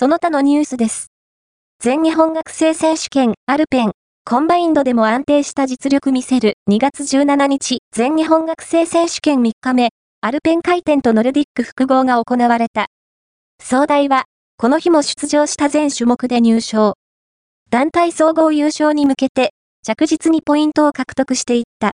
その他のニュースです。全日本学生選手権アルペン、コンバインドでも安定した実力見せる2月17日全日本学生選手権3日目、アルペン回転とノルディック複合が行われた。総大は、この日も出場した全種目で入賞。団体総合優勝に向けて、着実にポイントを獲得していった。